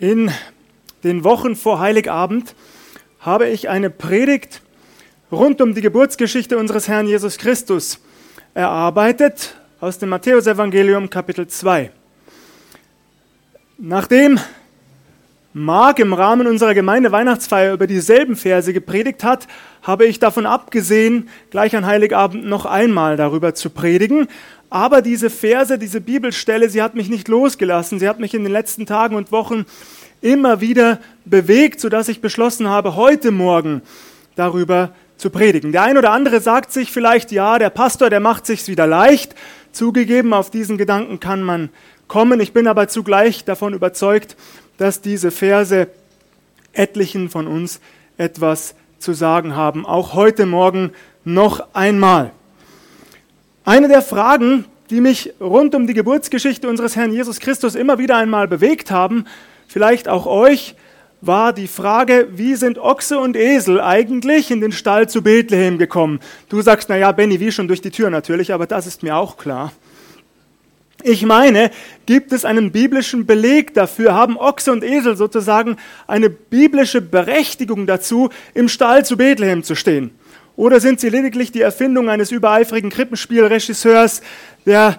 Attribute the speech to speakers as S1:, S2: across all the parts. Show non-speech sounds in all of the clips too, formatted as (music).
S1: In den Wochen vor Heiligabend habe ich eine Predigt rund um die Geburtsgeschichte unseres Herrn Jesus Christus erarbeitet aus dem Matthäusevangelium Kapitel 2. Nachdem Mark im Rahmen unserer Gemeinde Weihnachtsfeier über dieselben Verse gepredigt hat, habe ich davon abgesehen, gleich an Heiligabend noch einmal darüber zu predigen. Aber diese Verse, diese Bibelstelle, sie hat mich nicht losgelassen. Sie hat mich in den letzten Tagen und Wochen immer wieder bewegt, sodass ich beschlossen habe, heute Morgen darüber zu predigen. Der ein oder andere sagt sich vielleicht, ja, der Pastor, der macht sich's wieder leicht. Zugegeben, auf diesen Gedanken kann man kommen. Ich bin aber zugleich davon überzeugt, dass diese Verse etlichen von uns etwas zu sagen haben. Auch heute Morgen noch einmal. Eine der Fragen, die mich rund um die Geburtsgeschichte unseres Herrn Jesus Christus immer wieder einmal bewegt haben, vielleicht auch euch, war die Frage, wie sind Ochse und Esel eigentlich in den Stall zu Bethlehem gekommen? Du sagst, na ja, Benny, wie schon durch die Tür natürlich, aber das ist mir auch klar. Ich meine, gibt es einen biblischen Beleg dafür? Haben Ochse und Esel sozusagen eine biblische Berechtigung dazu, im Stall zu Bethlehem zu stehen? Oder sind sie lediglich die Erfindung eines übereifrigen Krippenspielregisseurs, der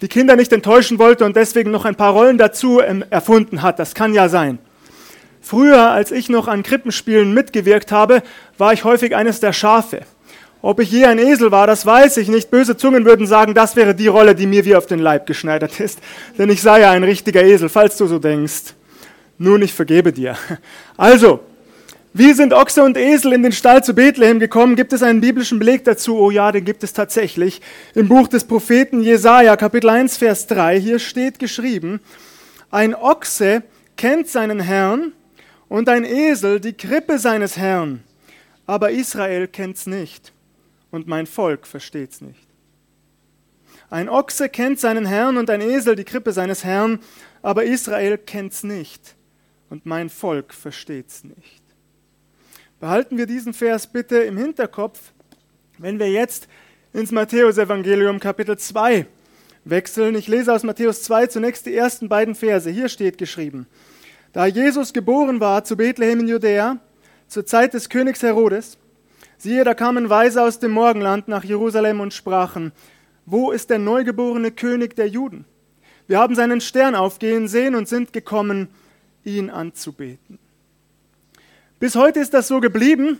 S1: die Kinder nicht enttäuschen wollte und deswegen noch ein paar Rollen dazu ähm, erfunden hat? Das kann ja sein. Früher, als ich noch an Krippenspielen mitgewirkt habe, war ich häufig eines der Schafe. Ob ich je ein Esel war, das weiß ich nicht. Böse Zungen würden sagen, das wäre die Rolle, die mir wie auf den Leib geschneidert ist. (laughs) Denn ich sei ja ein richtiger Esel, falls du so denkst. Nun, ich vergebe dir. Also, wie sind Ochse und Esel in den Stall zu Bethlehem gekommen? Gibt es einen biblischen Beleg dazu? Oh ja, den gibt es tatsächlich. Im Buch des Propheten Jesaja, Kapitel 1, Vers 3, hier steht geschrieben, ein Ochse kennt seinen Herrn und ein Esel die Krippe seines Herrn, aber Israel kennt's nicht und mein Volk versteht's nicht. Ein Ochse kennt seinen Herrn und ein Esel die Krippe seines Herrn, aber Israel kennt's nicht und mein Volk versteht's nicht. Behalten wir diesen Vers bitte im Hinterkopf, wenn wir jetzt ins Matthäusevangelium Kapitel 2 wechseln. Ich lese aus Matthäus 2 zunächst die ersten beiden Verse. Hier steht geschrieben, da Jesus geboren war zu Bethlehem in Judäa, zur Zeit des Königs Herodes, siehe, da kamen Weise aus dem Morgenland nach Jerusalem und sprachen, wo ist der neugeborene König der Juden? Wir haben seinen Stern aufgehen sehen und sind gekommen, ihn anzubeten. Bis heute ist das so geblieben.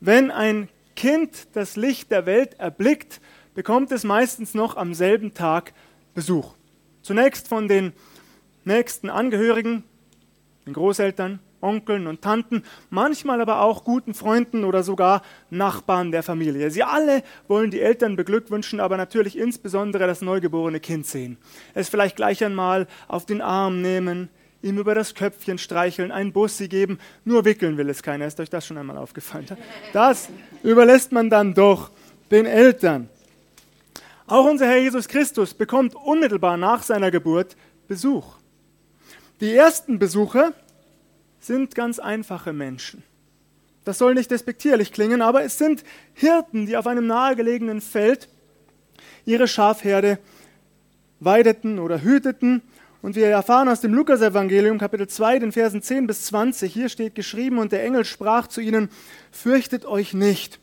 S1: Wenn ein Kind das Licht der Welt erblickt, bekommt es meistens noch am selben Tag Besuch. Zunächst von den nächsten Angehörigen, den Großeltern, Onkeln und Tanten, manchmal aber auch guten Freunden oder sogar Nachbarn der Familie. Sie alle wollen die Eltern beglückwünschen, aber natürlich insbesondere das neugeborene Kind sehen. Es vielleicht gleich einmal auf den Arm nehmen, ihm über das Köpfchen streicheln, einen Bussi geben. Nur wickeln will es keiner. Ist euch das schon einmal aufgefallen? Das überlässt man dann doch den Eltern. Auch unser Herr Jesus Christus bekommt unmittelbar nach seiner Geburt Besuch. Die ersten Besucher sind ganz einfache Menschen. Das soll nicht despektierlich klingen, aber es sind Hirten, die auf einem nahegelegenen Feld ihre Schafherde weideten oder hüteten und wir erfahren aus dem Lukasevangelium Kapitel 2, den Versen 10 bis 20, hier steht geschrieben, und der Engel sprach zu ihnen, fürchtet euch nicht.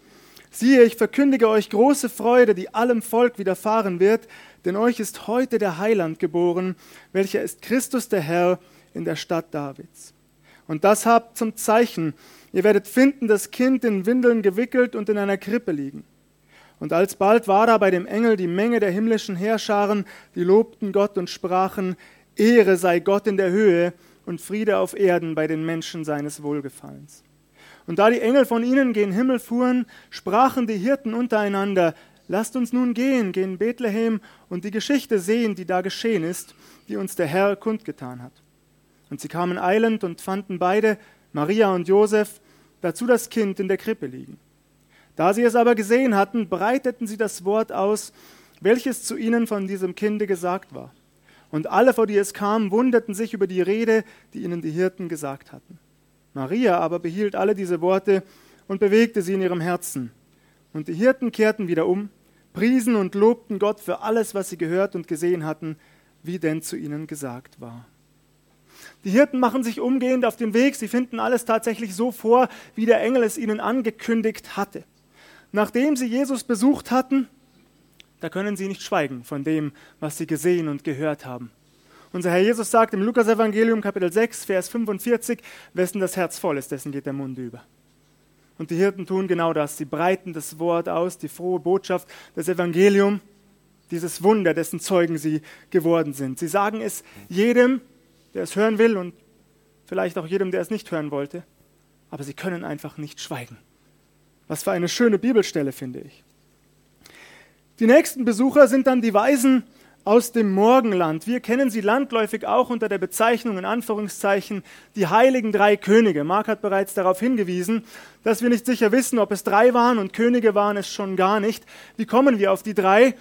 S1: Siehe, ich verkündige euch große Freude, die allem Volk widerfahren wird, denn euch ist heute der Heiland geboren, welcher ist Christus der Herr in der Stadt Davids. Und das habt zum Zeichen, ihr werdet finden, das Kind in Windeln gewickelt und in einer Krippe liegen. Und alsbald war da bei dem Engel die Menge der himmlischen Heerscharen, die lobten Gott und sprachen, Ehre sei Gott in der Höhe und Friede auf Erden bei den Menschen seines Wohlgefallens. Und da die Engel von ihnen gen Himmel fuhren, sprachen die Hirten untereinander, Lasst uns nun gehen, gehen Bethlehem und die Geschichte sehen, die da geschehen ist, die uns der Herr kundgetan hat. Und sie kamen eilend und fanden beide, Maria und Josef, dazu das Kind in der Krippe liegen. Da sie es aber gesehen hatten, breiteten sie das Wort aus, welches zu ihnen von diesem Kinde gesagt war. Und alle, vor die es kam, wunderten sich über die Rede, die ihnen die Hirten gesagt hatten. Maria aber behielt alle diese Worte und bewegte sie in ihrem Herzen. Und die Hirten kehrten wieder um, priesen und lobten Gott für alles, was sie gehört und gesehen hatten, wie denn zu ihnen gesagt war. Die Hirten machen sich umgehend auf den Weg. Sie finden alles tatsächlich so vor, wie der Engel es ihnen angekündigt hatte. Nachdem sie Jesus besucht hatten, da können sie nicht schweigen von dem, was sie gesehen und gehört haben. Unser Herr Jesus sagt im Lukasevangelium Kapitel 6, Vers 45, wessen das Herz voll ist, dessen geht der Mund über. Und die Hirten tun genau das. Sie breiten das Wort aus, die frohe Botschaft, das Evangelium, dieses Wunder, dessen Zeugen sie geworden sind. Sie sagen es jedem, der es hören will und vielleicht auch jedem, der es nicht hören wollte. Aber sie können einfach nicht schweigen. Was für eine schöne Bibelstelle, finde ich. Die nächsten Besucher sind dann die Weisen aus dem Morgenland. Wir kennen sie landläufig auch unter der Bezeichnung in Anführungszeichen die heiligen drei Könige. Mark hat bereits darauf hingewiesen, dass wir nicht sicher wissen, ob es drei waren und Könige waren es schon gar nicht. Wie kommen wir auf die drei?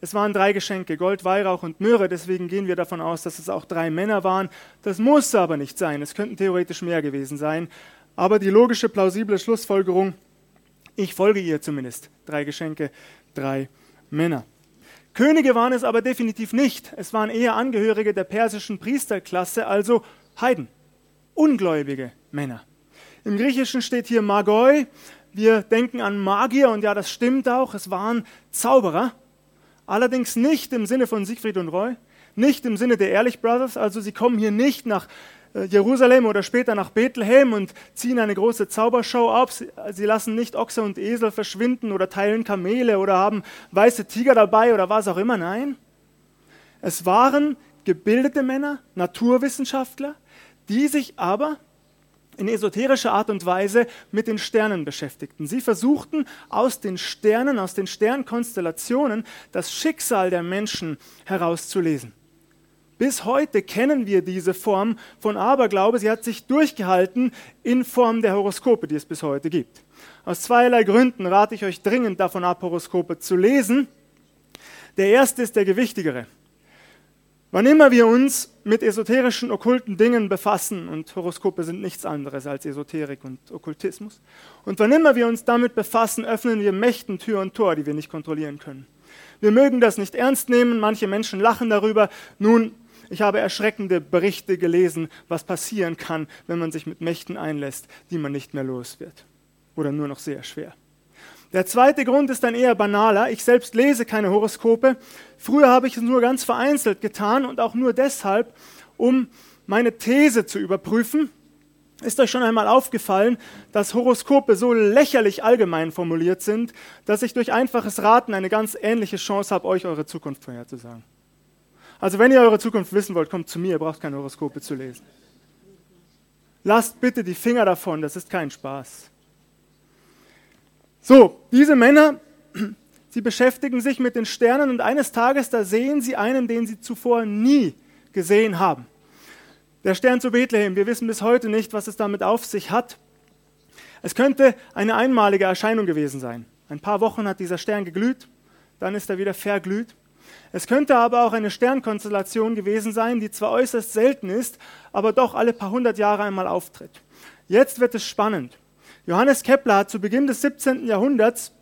S1: Es waren drei Geschenke, Gold, Weihrauch und Myrrhe, deswegen gehen wir davon aus, dass es auch drei Männer waren. Das muss aber nicht sein, es könnten theoretisch mehr gewesen sein. Aber die logische, plausible Schlussfolgerung, ich folge ihr zumindest. Drei Geschenke, drei Männer. Könige waren es aber definitiv nicht. Es waren eher Angehörige der persischen Priesterklasse, also Heiden, ungläubige Männer. Im Griechischen steht hier Magoi. Wir denken an Magier und ja, das stimmt auch. Es waren Zauberer. Allerdings nicht im Sinne von Siegfried und Roy, nicht im Sinne der Ehrlich Brothers, also sie kommen hier nicht nach Jerusalem oder später nach Bethlehem und ziehen eine große Zaubershow ab. Sie lassen nicht Ochse und Esel verschwinden oder teilen Kamele oder haben weiße Tiger dabei oder was auch immer. Nein, es waren gebildete Männer, Naturwissenschaftler, die sich aber in esoterischer Art und Weise mit den Sternen beschäftigten. Sie versuchten aus den Sternen, aus den Sternkonstellationen das Schicksal der Menschen herauszulesen. Bis heute kennen wir diese Form von Aberglaube. Sie hat sich durchgehalten in Form der Horoskope, die es bis heute gibt. Aus zweierlei Gründen rate ich euch dringend davon ab, Horoskope zu lesen. Der erste ist der gewichtigere. Wann immer wir uns mit esoterischen, okkulten Dingen befassen, und Horoskope sind nichts anderes als Esoterik und Okkultismus, und wann immer wir uns damit befassen, öffnen wir Mächten Tür und Tor, die wir nicht kontrollieren können. Wir mögen das nicht ernst nehmen, manche Menschen lachen darüber. Nun, ich habe erschreckende Berichte gelesen, was passieren kann, wenn man sich mit Mächten einlässt, die man nicht mehr los wird. Oder nur noch sehr schwer. Der zweite Grund ist ein eher banaler. Ich selbst lese keine Horoskope. Früher habe ich es nur ganz vereinzelt getan und auch nur deshalb, um meine These zu überprüfen. Ist euch schon einmal aufgefallen, dass Horoskope so lächerlich allgemein formuliert sind, dass ich durch einfaches Raten eine ganz ähnliche Chance habe, euch eure Zukunft vorherzusagen? Also wenn ihr eure Zukunft wissen wollt, kommt zu mir, ihr braucht keine Horoskope zu lesen. Lasst bitte die Finger davon, das ist kein Spaß. So, diese Männer, (clears throat) sie beschäftigen sich mit den Sternen und eines Tages, da sehen sie einen, den sie zuvor nie gesehen haben. Der Stern zu Bethlehem, wir wissen bis heute nicht, was es damit auf sich hat. Es könnte eine einmalige Erscheinung gewesen sein. Ein paar Wochen hat dieser Stern geglüht, dann ist er wieder verglüht. Es könnte aber auch eine Sternkonstellation gewesen sein, die zwar äußerst selten ist, aber doch alle paar hundert Jahre einmal auftritt. Jetzt wird es spannend. Johannes Kepler hat zu Beginn des 17. Jahrhunderts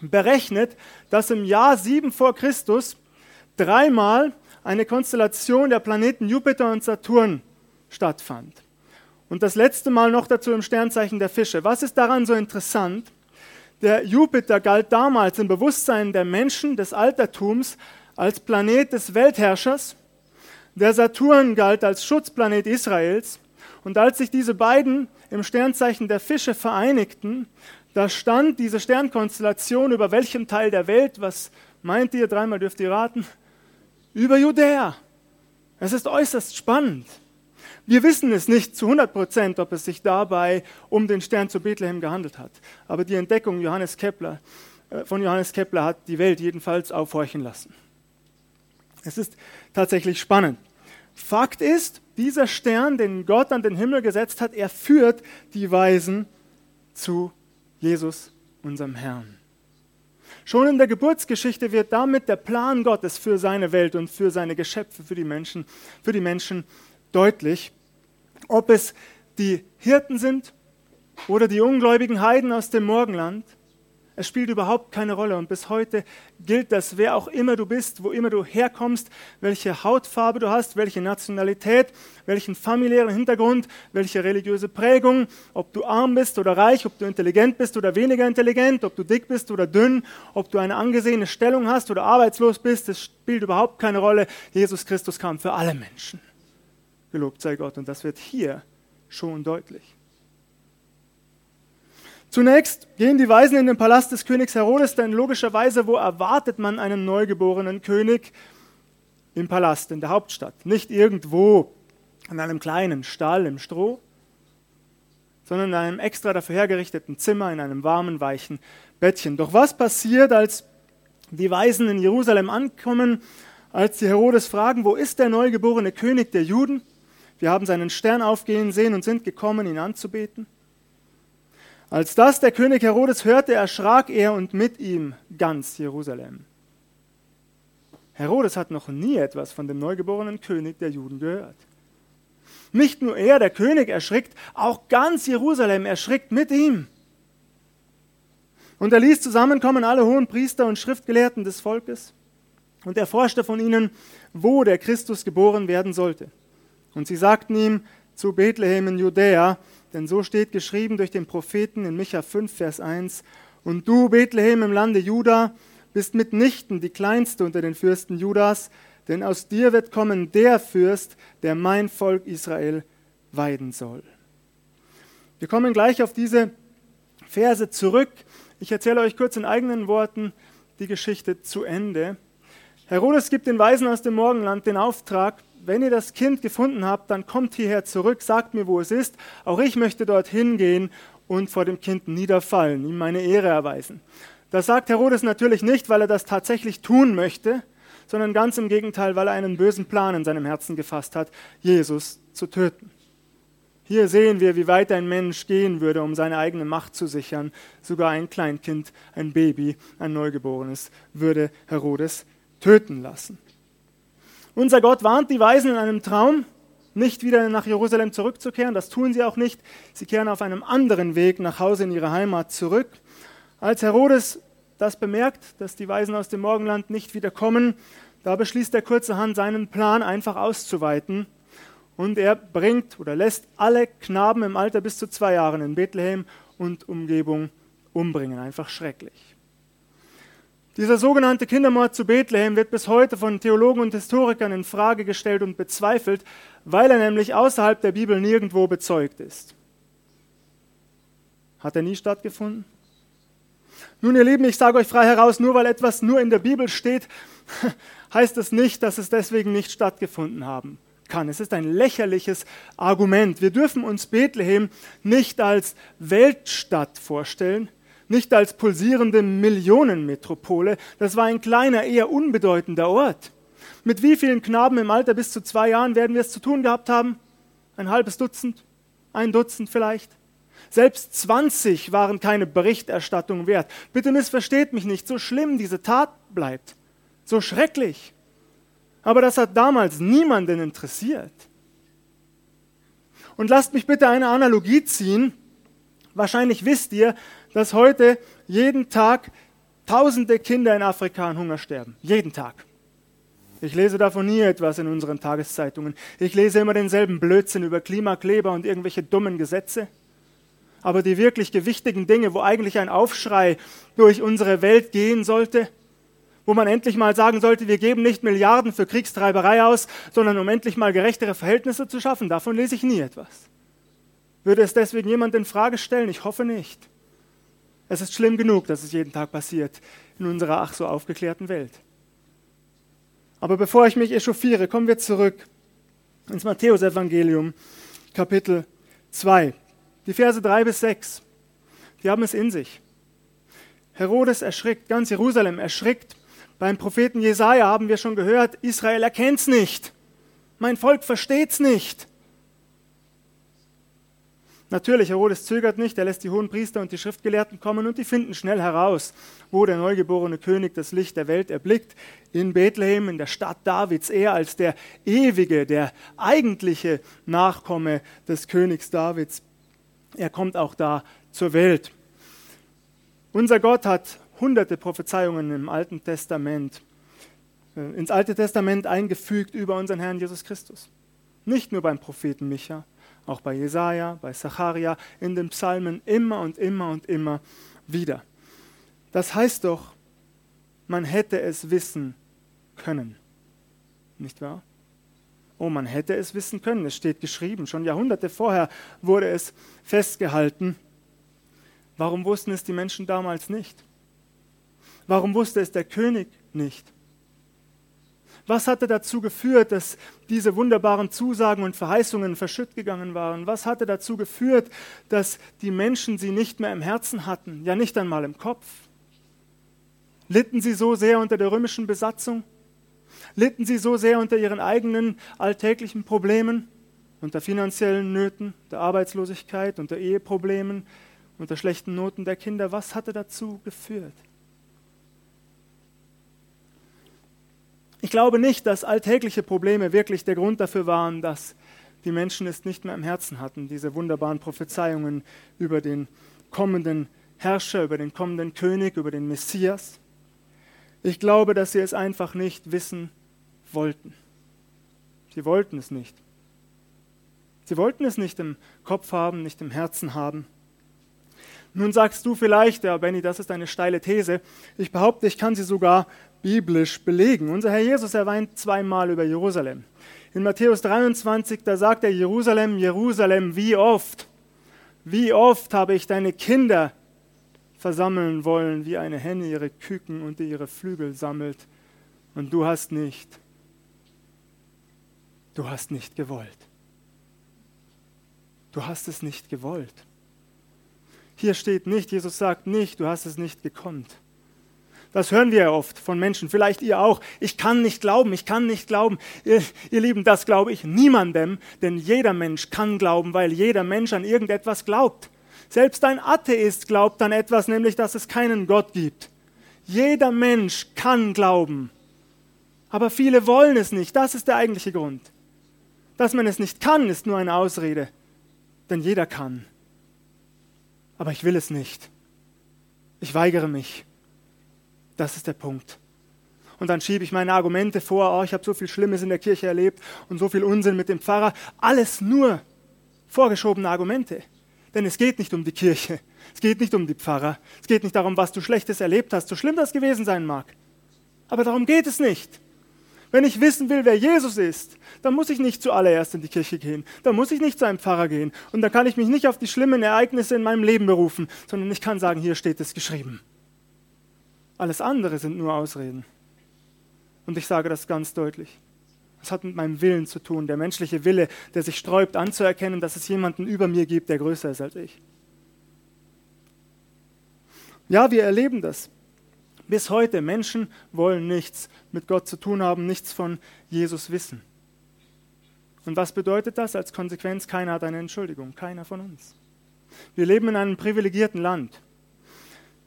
S1: berechnet, dass im Jahr 7 vor Christus dreimal eine Konstellation der Planeten Jupiter und Saturn stattfand. Und das letzte Mal noch dazu im Sternzeichen der Fische. Was ist daran so interessant? Der Jupiter galt damals im Bewusstsein der Menschen des Altertums als Planet des Weltherrschers. Der Saturn galt als Schutzplanet Israels. Und als sich diese beiden im Sternzeichen der Fische vereinigten, da stand diese Sternkonstellation über welchem Teil der Welt, was meint ihr, dreimal dürft ihr raten, über Judäa. Es ist äußerst spannend. Wir wissen es nicht zu 100 Prozent, ob es sich dabei um den Stern zu Bethlehem gehandelt hat. Aber die Entdeckung Johannes Kepler, äh, von Johannes Kepler hat die Welt jedenfalls aufhorchen lassen. Es ist tatsächlich spannend. Fakt ist, dieser Stern, den Gott an den Himmel gesetzt hat, er führt die Weisen zu Jesus, unserem Herrn. Schon in der Geburtsgeschichte wird damit der Plan Gottes für seine Welt und für seine Geschöpfe, für die Menschen, für die Menschen deutlich. Ob es die Hirten sind oder die ungläubigen Heiden aus dem Morgenland, Es spielt überhaupt keine Rolle und bis heute gilt das, wer auch immer du bist, wo immer du herkommst, welche Hautfarbe du hast, welche Nationalität, welchen familiären Hintergrund, welche religiöse Prägung, ob du arm bist oder reich, ob du intelligent bist oder weniger intelligent, ob du dick bist oder dünn, ob du eine angesehene Stellung hast oder arbeitslos bist, es spielt überhaupt keine Rolle. Jesus Christus kam für alle Menschen. Gelobt sei Gott und das wird hier schon deutlich. Zunächst gehen die Weisen in den Palast des Königs Herodes, denn logischerweise, wo erwartet man einen neugeborenen König? Im Palast, in der Hauptstadt. Nicht irgendwo in einem kleinen Stall im Stroh, sondern in einem extra dafür hergerichteten Zimmer, in einem warmen, weichen Bettchen. Doch was passiert, als die Weisen in Jerusalem ankommen, als die Herodes fragen, wo ist der neugeborene König der Juden? Wir haben seinen Stern aufgehen sehen und sind gekommen, ihn anzubeten. Als das der König Herodes hörte, erschrak er und mit ihm ganz Jerusalem. Herodes hat noch nie etwas von dem neugeborenen König der Juden gehört. Nicht nur er, der König, erschrickt, auch ganz Jerusalem erschrickt mit ihm. Und er ließ zusammenkommen alle hohen Priester und Schriftgelehrten des Volkes und erforschte von ihnen, wo der Christus geboren werden sollte. Und sie sagten ihm zu Bethlehem in Judäa, denn so steht geschrieben durch den Propheten in Micha 5, Vers 1, Und du, Bethlehem im Lande Juda, bist mitnichten die kleinste unter den Fürsten Judas, denn aus dir wird kommen der Fürst, der mein Volk Israel weiden soll. Wir kommen gleich auf diese Verse zurück. Ich erzähle euch kurz in eigenen Worten die Geschichte zu Ende. Herodes gibt den Weisen aus dem Morgenland den Auftrag, wenn ihr das Kind gefunden habt, dann kommt hierher zurück, sagt mir, wo es ist. Auch ich möchte dorthin gehen und vor dem Kind niederfallen, ihm meine Ehre erweisen. Das sagt Herodes natürlich nicht, weil er das tatsächlich tun möchte, sondern ganz im Gegenteil, weil er einen bösen Plan in seinem Herzen gefasst hat, Jesus zu töten. Hier sehen wir, wie weit ein Mensch gehen würde, um seine eigene Macht zu sichern. Sogar ein Kleinkind, ein Baby, ein Neugeborenes würde Herodes töten lassen. Unser Gott warnt die Weisen in einem Traum, nicht wieder nach Jerusalem zurückzukehren. Das tun sie auch nicht. Sie kehren auf einem anderen Weg nach Hause in ihre Heimat zurück. Als Herodes das bemerkt, dass die Weisen aus dem Morgenland nicht wieder kommen, da beschließt er kurzerhand seinen Plan einfach auszuweiten. Und er bringt oder lässt alle Knaben im Alter bis zu zwei Jahren in Bethlehem und Umgebung umbringen. Einfach schrecklich. Dieser sogenannte Kindermord zu Bethlehem wird bis heute von Theologen und Historikern in Frage gestellt und bezweifelt, weil er nämlich außerhalb der Bibel nirgendwo bezeugt ist. Hat er nie stattgefunden? Nun, ihr Lieben, ich sage euch frei heraus, nur weil etwas nur in der Bibel steht, (laughs) heißt es nicht, dass es deswegen nicht stattgefunden haben kann. Es ist ein lächerliches Argument. Wir dürfen uns Bethlehem nicht als Weltstadt vorstellen, nicht als pulsierende Millionenmetropole, das war ein kleiner, eher unbedeutender Ort. Mit wie vielen Knaben im Alter bis zu zwei Jahren werden wir es zu tun gehabt haben? Ein halbes Dutzend? Ein Dutzend vielleicht? Selbst 20 waren keine Berichterstattung wert. Bitte missversteht mich nicht, so schlimm diese Tat bleibt, so schrecklich. Aber das hat damals niemanden interessiert. Und lasst mich bitte eine Analogie ziehen. Wahrscheinlich wisst ihr, dass heute jeden Tag tausende Kinder in Afrika an Hunger sterben. Jeden Tag. Ich lese davon nie etwas in unseren Tageszeitungen. Ich lese immer denselben Blödsinn über Klimakleber und irgendwelche dummen Gesetze. Aber die wirklich gewichtigen Dinge, wo eigentlich ein Aufschrei durch unsere Welt gehen sollte, wo man endlich mal sagen sollte, wir geben nicht Milliarden für Kriegstreiberei aus, sondern um endlich mal gerechtere Verhältnisse zu schaffen, davon lese ich nie etwas. Würde es deswegen jemand in Frage stellen? Ich hoffe nicht. Es ist schlimm genug, dass es jeden Tag passiert in unserer ach so aufgeklärten Welt. Aber bevor ich mich echauffiere, kommen wir zurück ins Matthäusevangelium, Kapitel 2. Die Verse 3 bis 6. Die haben es in sich. Herodes erschrickt, ganz Jerusalem erschrickt. Beim Propheten Jesaja haben wir schon gehört, Israel erkennt's nicht. Mein Volk versteht's nicht. Natürlich, Herodes zögert nicht, er lässt die hohen Priester und die Schriftgelehrten kommen und die finden schnell heraus, wo der neugeborene König das Licht der Welt erblickt. In Bethlehem, in der Stadt Davids, er als der ewige, der eigentliche Nachkomme des Königs Davids. Er kommt auch da zur Welt. Unser Gott hat hunderte Prophezeiungen im Alten Testament, äh, ins Alte Testament eingefügt über unseren Herrn Jesus Christus. Nicht nur beim Propheten Micha, auch bei Jesaja, bei Zacharia, in den Psalmen immer und immer und immer wieder. Das heißt doch, man hätte es wissen können. Nicht wahr? Oh, man hätte es wissen können. Es steht geschrieben. Schon Jahrhunderte vorher wurde es festgehalten. Warum wussten es die Menschen damals nicht? Warum wusste es der König nicht? Was hatte dazu geführt, dass diese wunderbaren Zusagen und Verheißungen verschütt gegangen waren? Was hatte dazu geführt, dass die Menschen sie nicht mehr im Herzen hatten, ja nicht einmal im Kopf? Litten sie so sehr unter der römischen Besatzung? Litten sie so sehr unter ihren eigenen alltäglichen Problemen, unter finanziellen Nöten, der Arbeitslosigkeit, unter Eheproblemen, unter schlechten Noten der Kinder? Was hatte dazu geführt? Ich glaube nicht, dass alltägliche Probleme wirklich der Grund dafür waren, dass die Menschen es nicht mehr im Herzen hatten, diese wunderbaren Prophezeiungen über den kommenden Herrscher, über den kommenden König, über den Messias. Ich glaube, dass sie es einfach nicht wissen wollten. Sie wollten es nicht. Sie wollten es nicht im Kopf haben, nicht im Herzen haben. Nun sagst du vielleicht, ja, Benny, das ist eine steile These. Ich behaupte, ich kann sie sogar biblisch belegen. Unser Herr Jesus erweint zweimal über Jerusalem. In Matthäus 23, da sagt er Jerusalem, Jerusalem, wie oft, wie oft habe ich deine Kinder versammeln wollen, wie eine Henne ihre Küken unter ihre Flügel sammelt, und du hast nicht, du hast nicht gewollt. Du hast es nicht gewollt. Hier steht nicht, Jesus sagt nicht, du hast es nicht gekonnt. Das hören wir ja oft von Menschen, vielleicht ihr auch. Ich kann nicht glauben, ich kann nicht glauben. Ihr, ihr, Lieben, das glaube ich niemandem, denn jeder Mensch kann glauben, weil jeder Mensch an irgendetwas glaubt. Selbst ein Atheist glaubt an etwas, nämlich dass es keinen Gott gibt. Jeder Mensch kann glauben, aber viele wollen es nicht. Das ist der eigentliche Grund. Dass man es nicht kann, ist nur eine Ausrede, denn jeder kann aber ich will es nicht. Ich weigere mich. Das ist der Punkt. Und dann schiebe ich meine Argumente vor, oh, ich habe so viel Schlimmes in der Kirche erlebt und so viel Unsinn mit dem Pfarrer. Alles nur vorgeschobene Argumente. Denn es geht nicht um die Kirche, es geht nicht um die Pfarrer, es geht nicht darum, was du Schlechtes erlebt hast, so schlimm das gewesen sein mag. Aber darum geht es nicht. Wenn ich wissen will, wer Jesus ist, dann muss ich nicht zuallererst in die Kirche gehen. Dann muss ich nicht zu einem Pfarrer gehen. Und dann kann ich mich nicht auf die schlimmen Ereignisse in meinem Leben berufen, sondern ich kann sagen, hier steht es geschrieben. Alles andere sind nur Ausreden. Und ich sage das ganz deutlich. Es hat mit meinem Willen zu tun, der menschliche Wille, der sich sträubt anzuerkennen, dass es jemanden über mir gibt, der größer ist als ich. Ja, wir erleben das. Bis heute, Menschen wollen nichts mit Gott zu tun haben, nichts von Jesus wissen. Und was bedeutet das? Als Konsequenz, keiner hat eine Entschuldigung, keiner von uns. Wir leben in einem privilegierten Land.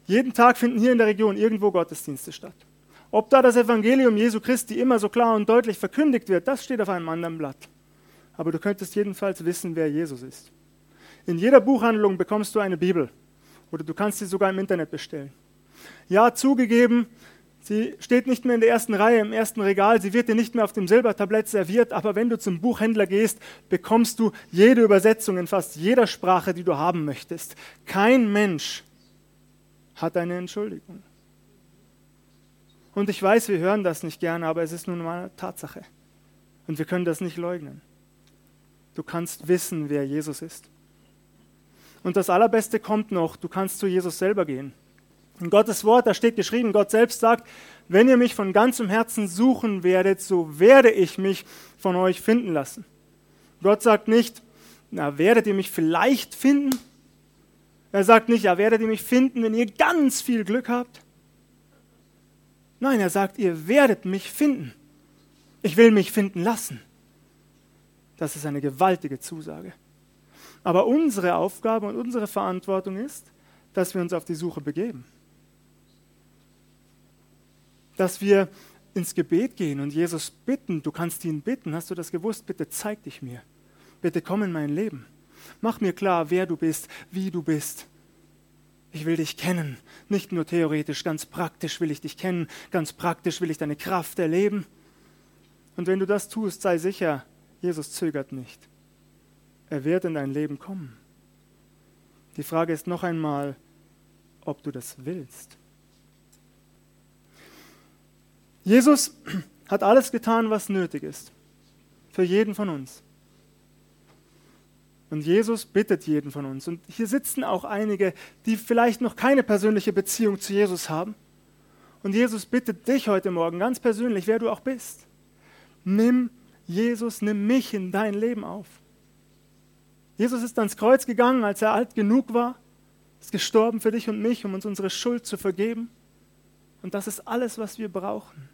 S1: Jeden Tag finden hier in der Region irgendwo Gottesdienste statt. Ob da das Evangelium Jesu Christi immer so klar und deutlich verkündigt wird, das steht auf einem anderen Blatt. Aber du könntest jedenfalls wissen, wer Jesus ist. In jeder Buchhandlung bekommst du eine Bibel oder du kannst sie sogar im Internet bestellen. Ja, zugegeben, sie steht nicht mehr in der ersten Reihe im ersten Regal, sie wird dir nicht mehr auf dem Silbertablett serviert, aber wenn du zum Buchhändler gehst, bekommst du jede Übersetzung in fast jeder Sprache, die du haben möchtest. Kein Mensch hat eine Entschuldigung. Und ich weiß, wir hören das nicht gerne, aber es ist nun mal eine Tatsache. Und wir können das nicht leugnen. Du kannst wissen, wer Jesus ist. Und das Allerbeste kommt noch, du kannst zu Jesus selber gehen. In Gottes Wort, da steht geschrieben, Gott selbst sagt, wenn ihr mich von ganzem Herzen suchen werdet, so werde ich mich von euch finden lassen. Gott sagt nicht, na, werdet ihr mich vielleicht finden? Er sagt nicht, ja, werdet ihr mich finden, wenn ihr ganz viel Glück habt? Nein, er sagt, ihr werdet mich finden. Ich will mich finden lassen. Das ist eine gewaltige Zusage. Aber unsere Aufgabe und unsere Verantwortung ist, dass wir uns auf die Suche begeben dass wir ins Gebet gehen und Jesus bitten, du kannst ihn bitten, hast du das gewusst? Bitte zeig dich mir. Bitte komm in mein Leben. Mach mir klar, wer du bist, wie du bist. Ich will dich kennen, nicht nur theoretisch, ganz praktisch will ich dich kennen, ganz praktisch will ich deine Kraft erleben. Und wenn du das tust, sei sicher, Jesus zögert nicht. Er wird in dein Leben kommen. Die Frage ist noch einmal, ob du das willst. Jesus hat alles getan, was nötig ist. Für jeden von uns. Und Jesus bittet jeden von uns. Und hier sitzen auch einige, die vielleicht noch keine persönliche Beziehung zu Jesus haben. Und Jesus bittet dich heute Morgen ganz persönlich, wer du auch bist. Nimm Jesus, nimm mich in dein Leben auf. Jesus ist ans Kreuz gegangen, als er alt genug war, ist gestorben für dich und mich, um uns unsere Schuld zu vergeben. Und das ist alles, was wir brauchen.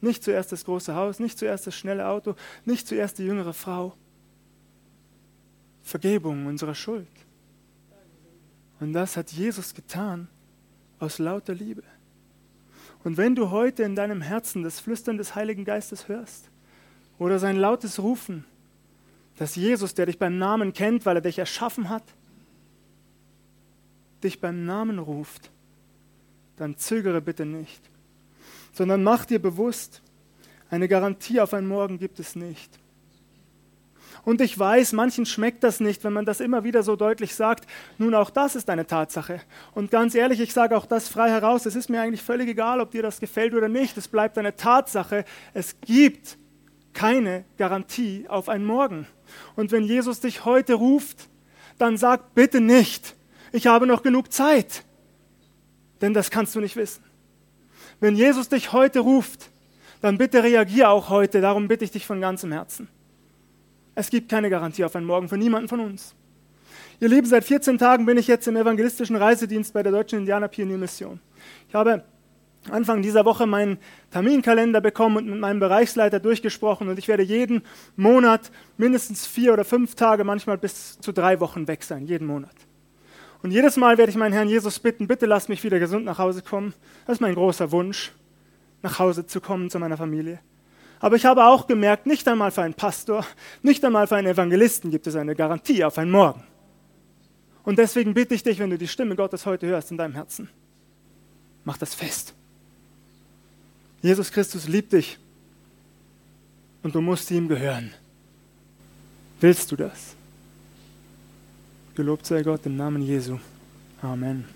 S1: Nicht zuerst das große Haus, nicht zuerst das schnelle Auto, nicht zuerst die jüngere Frau. Vergebung unserer Schuld. Und das hat Jesus getan aus lauter Liebe. Und wenn du heute in deinem Herzen das Flüstern des Heiligen Geistes hörst oder sein lautes Rufen, dass Jesus, der dich beim Namen kennt, weil er dich erschaffen hat, dich beim Namen ruft, dann zögere bitte nicht, sondern mach dir bewusst, eine Garantie auf ein Morgen gibt es nicht. Und ich weiß, manchen schmeckt das nicht, wenn man das immer wieder so deutlich sagt. Nun, auch das ist eine Tatsache. Und ganz ehrlich, ich sage auch das frei heraus. Es ist mir eigentlich völlig egal, ob dir das gefällt oder nicht. Es bleibt eine Tatsache. Es gibt keine Garantie auf ein Morgen. Und wenn Jesus dich heute ruft, dann sag bitte nicht, ich habe noch genug Zeit. Denn das kannst du nicht wissen. Wenn Jesus dich heute ruft, dann bitte reagier auch heute. Darum bitte ich dich von ganzem Herzen. Es gibt keine Garantie auf einen Morgen für niemanden von uns. Ihr Lieben, seit 14 Tagen bin ich jetzt im evangelistischen Reisedienst bei der Deutschen Indianer Pioniermission. Ich habe Anfang dieser Woche meinen Terminkalender bekommen und mit meinem Bereichsleiter durchgesprochen und ich werde jeden Monat mindestens vier oder fünf Tage, manchmal bis zu drei Wochen weg sein, jeden Monat. Und jedes Mal werde ich meinen Herrn Jesus bitten, bitte lass mich wieder gesund nach Hause kommen. Das ist mein großer Wunsch, nach Hause zu kommen zu meiner Familie. Aber ich habe auch gemerkt, nicht einmal für einen Pastor, nicht einmal für einen Evangelisten gibt es eine Garantie auf ein Morgen. Und deswegen bitte ich dich, wenn du die Stimme Gottes heute hörst in deinem Herzen, mach das fest. Jesus Christus liebt dich und du musst ihm gehören. Willst du das? Gelobt sei Gott im Namen Jesu. Amen.